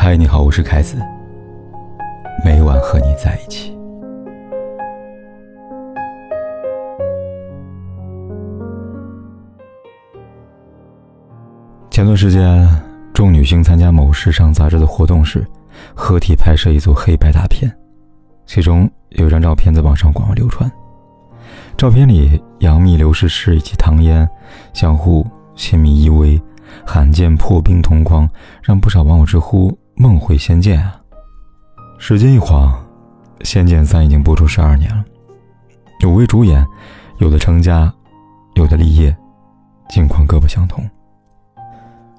嗨，你好，我是凯子。每晚和你在一起。前段时间，众女星参加某时尚杂志的活动时，合体拍摄一组黑白大片，其中有一张照片在网上广为流传。照片里，杨幂、刘诗诗以及唐嫣相互亲密依偎。罕见破冰同框，让不少网友直呼“梦回仙剑”啊！时间一晃，《仙剑三》已经播出十二年了，五位主演，有的成家，有的立业，境况各不相同。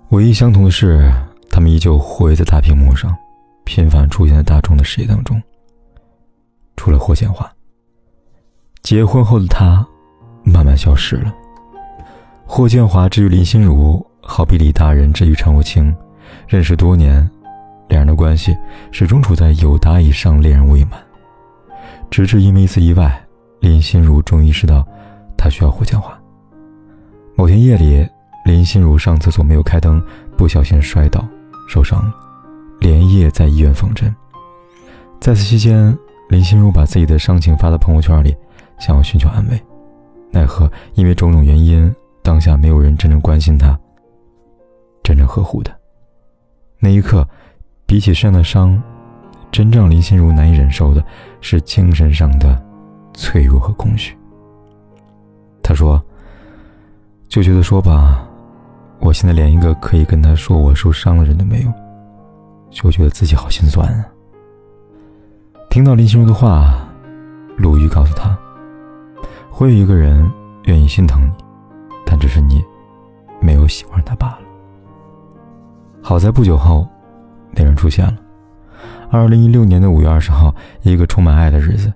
唯一相同的是，他们依旧活跃在大屏幕上，频繁出现在大众的视野当中。除了霍建华，结婚后的他慢慢消失了。霍建华至于林心如。好比李大人至于陈无清，认识多年，两人的关系始终处在有达以上，恋人未满。直至因为一次意外，林心如终于意识到，他需要霍建华。某天夜里，林心如上厕所没有开灯，不小心摔倒，受伤了，连夜在医院缝针。在此期间，林心如把自己的伤情发到朋友圈里，想要寻求安慰，奈何因为种种原因，当下没有人真正关心她。真正呵护的那一刻，比起身上的伤，真正林心如难以忍受的是精神上的脆弱和空虚。他说：“就觉得说吧，我现在连一个可以跟他说我受伤的人都没有，就觉得自己好心酸啊。”听到林心如的话，陆羽告诉他：“会有一个人愿意心疼你，但只是你没有喜欢他罢了。”好在不久后，那人出现了。二零一六年的五月二十号，一个充满爱的日子，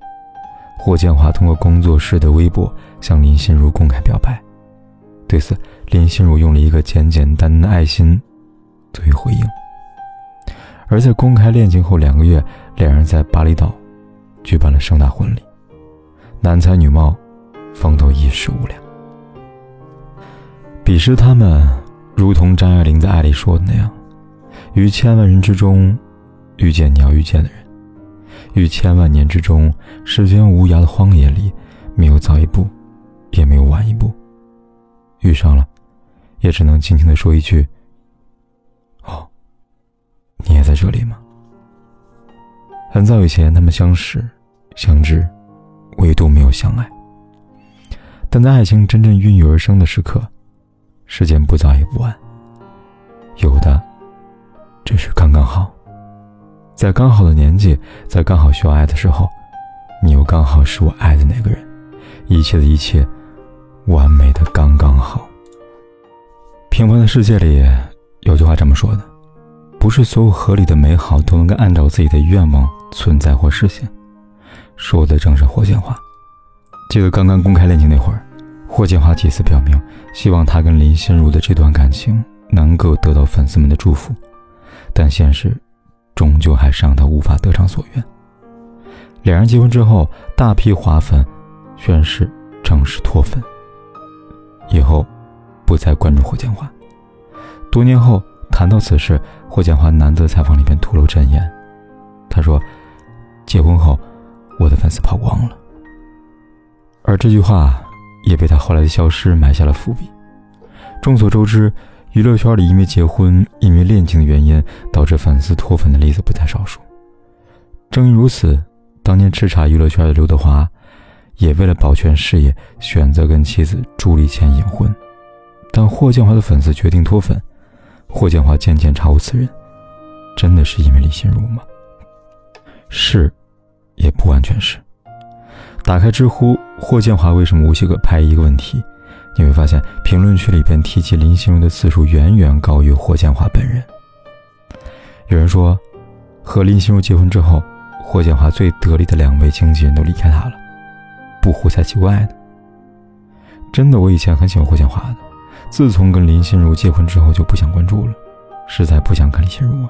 霍建华通过工作室的微博向林心如公开表白。对此，林心如用了一个简简单单的爱心作为回应。而在公开恋情后两个月，两人在巴厘岛举办了盛大婚礼，男才女貌，风头一时无两。彼时他们。如同张爱玲在《爱》里说的那样，于千万人之中遇见你要遇见的人，于千万年之中，世间无涯的荒野里，没有早一步，也没有晚一步。遇上了，也只能轻轻的说一句：“哦，你也在这里吗？”很早以前，他们相识、相知，唯独没有相爱。但在爱情真正孕育而生的时刻。时间不早也不晚，有的只是刚刚好，在刚好的年纪，在刚好需要爱的时候，你又刚好是我爱的那个人，一切的一切，完美的刚刚好。平凡的世界里，有句话这么说的：不是所有合理的美好都能够按照自己的愿望存在或实现。说的正是霍建华。记得刚刚公开恋情那会儿。霍建华几次表明，希望他跟林心如的这段感情能够得到粉丝们的祝福，但现实终究还是让他无法得偿所愿。两人结婚之后，大批华粉宣誓正式脱粉，以后不再关注霍建华。多年后谈到此事，霍建华难得采访里边吐露真言，他说：“结婚后，我的粉丝跑光了。”而这句话。也被他后来的消失埋下了伏笔。众所周知，娱乐圈里因为结婚、因为恋情的原因导致粉丝脱粉的例子不在少数。正因如此，当年叱咤娱乐圈的刘德华，也为了保全事业，选择跟妻子朱丽倩隐婚。但霍建华的粉丝决定脱粉，霍建华渐渐查无此人，真的是因为李心如吗？是，也不完全是。打开知乎，霍建华为什么无懈可拍？一个问题，你会发现评论区里边提及林心如的次数远远高于霍建华本人。有人说，和林心如结婚之后，霍建华最得力的两位经纪人都离开他了，不胡才奇怪呢。真的，我以前很喜欢霍建华的，自从跟林心如结婚之后就不想关注了，实在不想看林心如。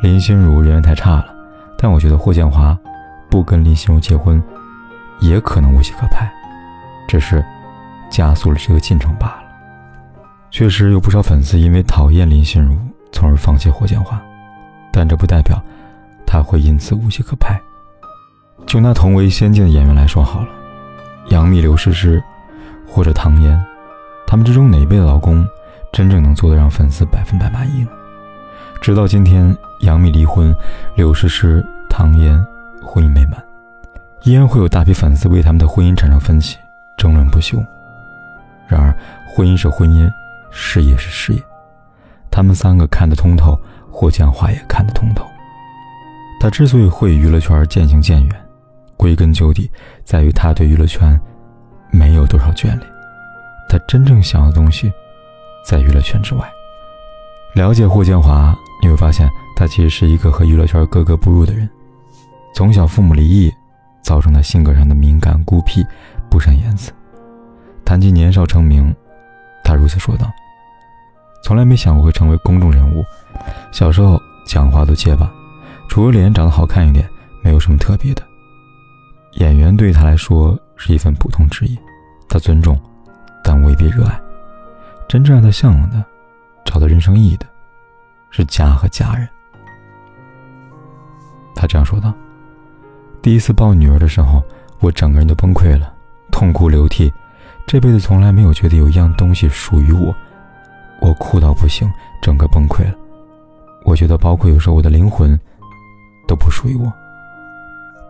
林心如人缘太差了，但我觉得霍建华不跟林心如结婚。也可能无戏可拍，只是加速了这个进程罢了。确实有不少粉丝因为讨厌林心如，从而放弃霍建华。但这不代表他会因此无戏可拍。就拿同为仙境的演员来说好了，杨幂、刘诗诗或者唐嫣，他们之中哪一辈的老公真正能做得让粉丝百分百满意呢？直到今天，杨幂离婚，刘诗诗、唐嫣婚姻美满，依然会有大批粉丝为他们的婚姻产生分歧，争论不休。然而，婚姻是婚姻，事业是事业，他们三个看得通透，霍建华也看得通透。他之所以会与娱乐圈渐行渐远。归根究底，在于他对娱乐圈没有多少眷恋，他真正想要的东西，在娱乐圈之外。了解霍建华，你会发现他其实是一个和娱乐圈格格不入的人。从小父母离异，造成他性格上的敏感、孤僻、不善言辞。谈及年少成名，他如此说道：“从来没想过会成为公众人物，小时候讲话都结巴，除了脸长得好看一点，没有什么特别的。”演员对他来说是一份普通职业，他尊重，但未必热爱。真正让他向往的、找到人生意义的，是家和家人。他这样说道：“第一次抱女儿的时候，我整个人都崩溃了，痛哭流涕。这辈子从来没有觉得有一样东西属于我，我哭到不行，整个崩溃了。我觉得，包括有时候我的灵魂，都不属于我。”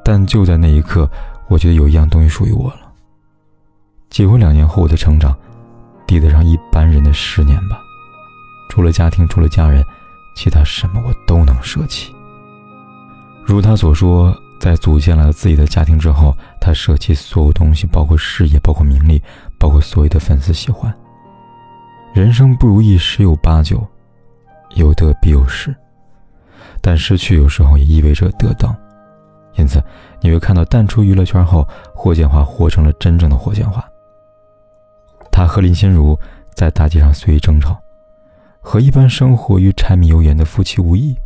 但就在那一刻，我觉得有一样东西属于我了。结婚两年后，我的成长，抵得上一般人的十年吧。除了家庭，除了家人，其他什么我都能舍弃。如他所说，在组建了自己的家庭之后，他舍弃所有东西，包括事业，包括名利，包括所有的粉丝喜欢。人生不如意十有八九，有得必有失，但失去有时候也意味着得到。因此，你会看到淡出娱乐圈后，霍建华活成了真正的霍建华。他和林心如在大街上随意争吵，和一般生活于柴米油盐的夫妻无异。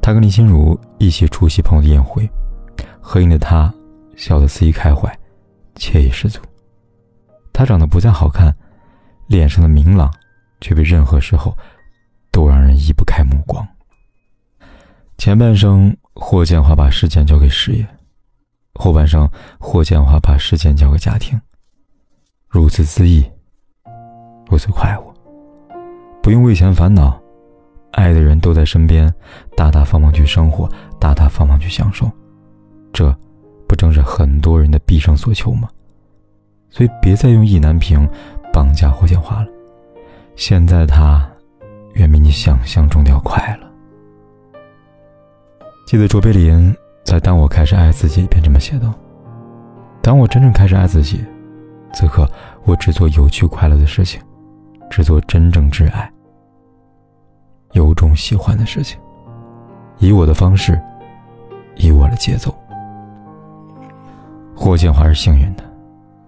他跟林心如一起出席朋友的宴会，合影的他笑得肆意开怀，惬意十足。他长得不再好看，脸上的明朗，却比任何时候都让人移不开目光。前半生。霍建华把时间交给事业，后半生霍建华把时间交给家庭，如此恣意，如此快活，不用为钱烦恼，爱的人都在身边，大大方方去生活，大大方方去享受，这不正是很多人的毕生所求吗？所以别再用意难平绑架霍建华了，现在他远比你想象中的要快了。记得卓别林在《当我开始爱自己》便这么写道：“当我真正开始爱自己，此刻我只做有趣快乐的事情，只做真正挚爱、由衷喜欢的事情，以我的方式，以我的节奏。”霍建华是幸运的，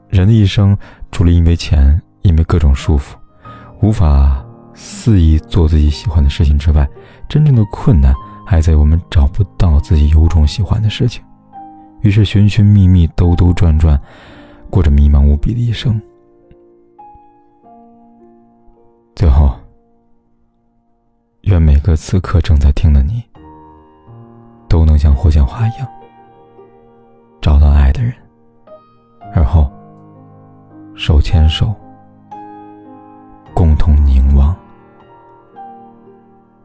人的一生除了因为钱、因为各种束缚，无法肆意做自己喜欢的事情之外，真正的困难。还在我们找不到自己由衷喜欢的事情，于是寻寻觅觅、兜兜转转，过着迷茫无比的一生。最后，愿每个此刻正在听的你，都能像霍建华一样，找到爱的人，手牵手，共同凝望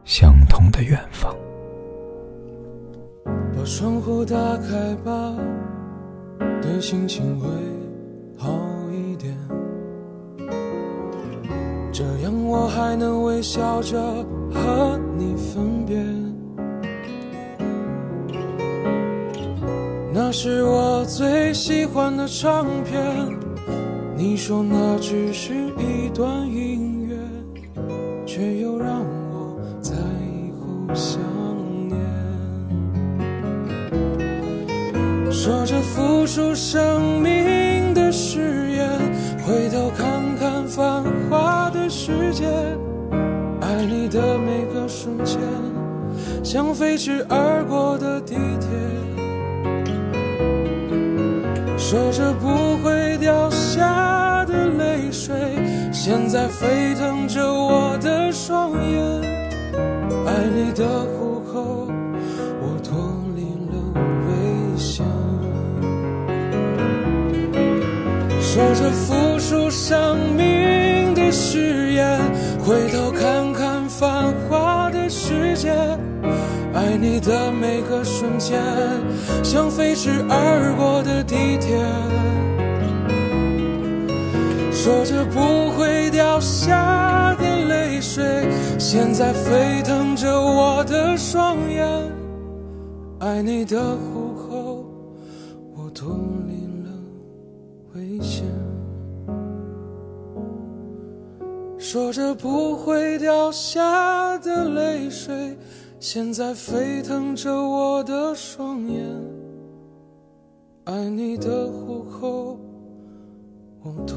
相同的远方。把窗户打开吧，对心情会好一点。这样我还能微笑着和你分别。那是我最喜欢的唱片，你说那只是一段音乐，却又让我在以后想。说着付出生命的誓言，回头看看繁华的世界，爱你的每个瞬间，像飞驰而过的地铁。说着不会掉下，现在沸腾着我的双眼。爱你的虎口，我脱离了危险。说着付出生命的誓言，回头看看繁华的世界，爱你的每个瞬间，像飞驰而过的地铁。说着不会掉下的泪水，现在沸腾着我的双眼。爱你的虎口，我脱离了危险。说着不会掉下的泪水，现在沸腾着我的双眼。爱你的虎口，我脱